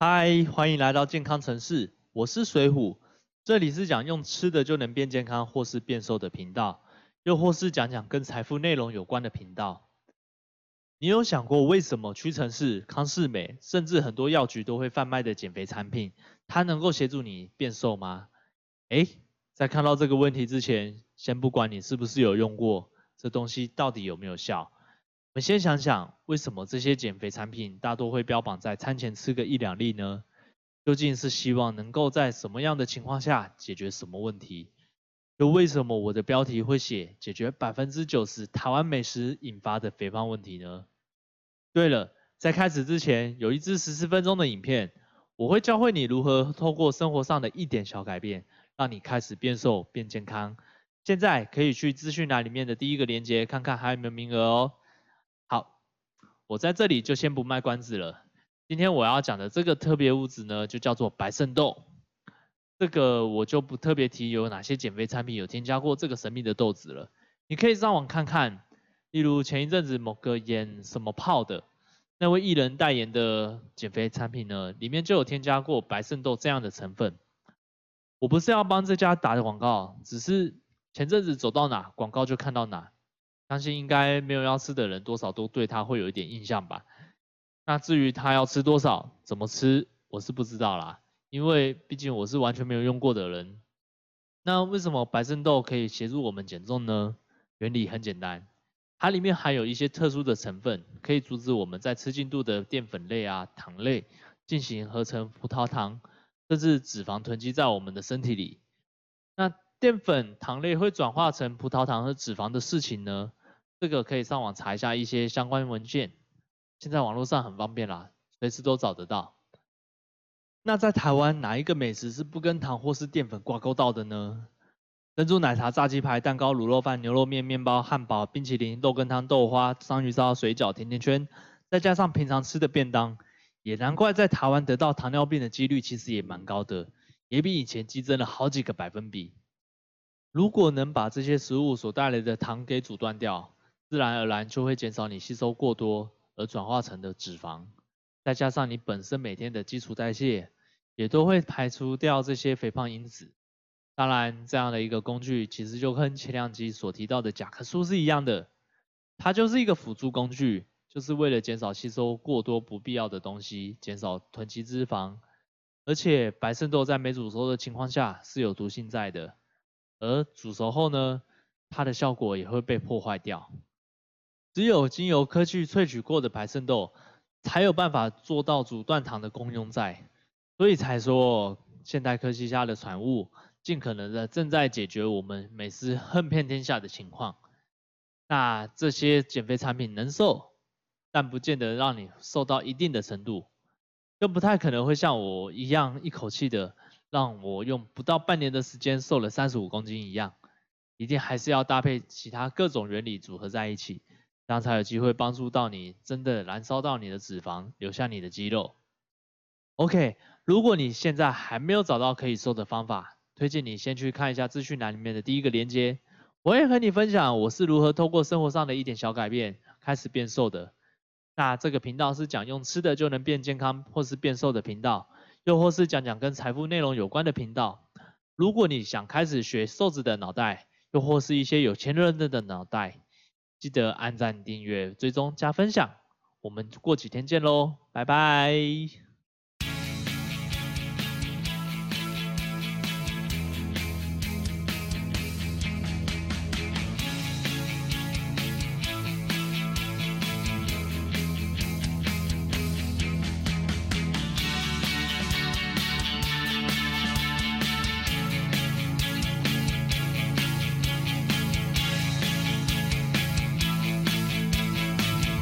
嗨，欢迎来到健康城市，我是水虎，这里是讲用吃的就能变健康或是变瘦的频道，又或是讲讲跟财富内容有关的频道。你有想过为什么屈臣氏、康士美，甚至很多药局都会贩卖的减肥产品，它能够协助你变瘦吗？诶，在看到这个问题之前，先不管你是不是有用过，这东西到底有没有效？们先想想，为什么这些减肥产品大多会标榜在餐前吃个一两粒呢？究竟是希望能够在什么样的情况下解决什么问题？又为什么我的标题会写解决百分之九十台湾美食引发的肥胖问题呢？对了，在开始之前，有一支十四分钟的影片，我会教会你如何透过生活上的一点小改变，让你开始变瘦变健康。现在可以去资讯栏里面的第一个链接，看看还有没有名额哦。我在这里就先不卖关子了。今天我要讲的这个特别物质呢，就叫做白肾豆。这个我就不特别提有哪些减肥产品有添加过这个神秘的豆子了。你可以上网看看，例如前一阵子某个演什么泡的那位艺人代言的减肥产品呢，里面就有添加过白肾豆这样的成分。我不是要帮这家打广告，只是前阵子走到哪广告就看到哪。相信应该没有要吃的人，多少都对他会有一点印象吧。那至于他要吃多少，怎么吃，我是不知道啦。因为毕竟我是完全没有用过的人。那为什么白生豆可以协助我们减重呢？原理很简单，它里面含有一些特殊的成分，可以阻止我们在吃进肚的淀粉类啊、糖类进行合成葡萄糖，甚至脂肪囤积在我们的身体里。那淀粉、糖类会转化成葡萄糖和脂肪的事情呢？这个可以上网查一下一些相关文件，现在网络上很方便啦，随时都找得到。那在台湾哪一个美食是不跟糖或是淀粉挂钩到的呢？珍珠奶茶、炸鸡排、蛋糕、卤肉饭、牛肉面、面包、汉堡、冰淇淋、豆羹汤、豆花、章鱼烧、水饺、甜甜圈，再加上平常吃的便当，也难怪在台湾得到糖尿病的几率其实也蛮高的，也比以前激增了好几个百分比。如果能把这些食物所带来的糖给阻断掉，自然而然就会减少你吸收过多而转化成的脂肪，再加上你本身每天的基础代谢，也都会排除掉这些肥胖因子。当然，这样的一个工具其实就跟前两集所提到的甲壳素是一样的，它就是一个辅助工具，就是为了减少吸收过多不必要的东西，减少囤积脂肪。而且白肾豆在没煮熟的情况下是有毒性在的，而煮熟后呢，它的效果也会被破坏掉。只有经由科技萃取过的白肾豆，才有办法做到阻断糖的功用在，所以才说现代科技下的产物，尽可能的正在解决我们美食横遍天下的情况。那这些减肥产品能瘦，但不见得让你瘦到一定的程度，更不太可能会像我一样一口气的让我用不到半年的时间瘦了三十五公斤一样，一定还是要搭配其他各种原理组合在一起。这样才有机会帮助到你，真的燃烧到你的脂肪，留下你的肌肉。OK，如果你现在还没有找到可以瘦的方法，推荐你先去看一下资讯栏里面的第一个链接。我也和你分享我是如何透过生活上的一点小改变开始变瘦的。那这个频道是讲用吃的就能变健康或是变瘦的频道，又或是讲讲跟财富内容有关的频道。如果你想开始学瘦子的脑袋，又或是一些有钱人的脑袋。记得按赞、订阅、追踪、加分享，我们过几天见喽，拜拜。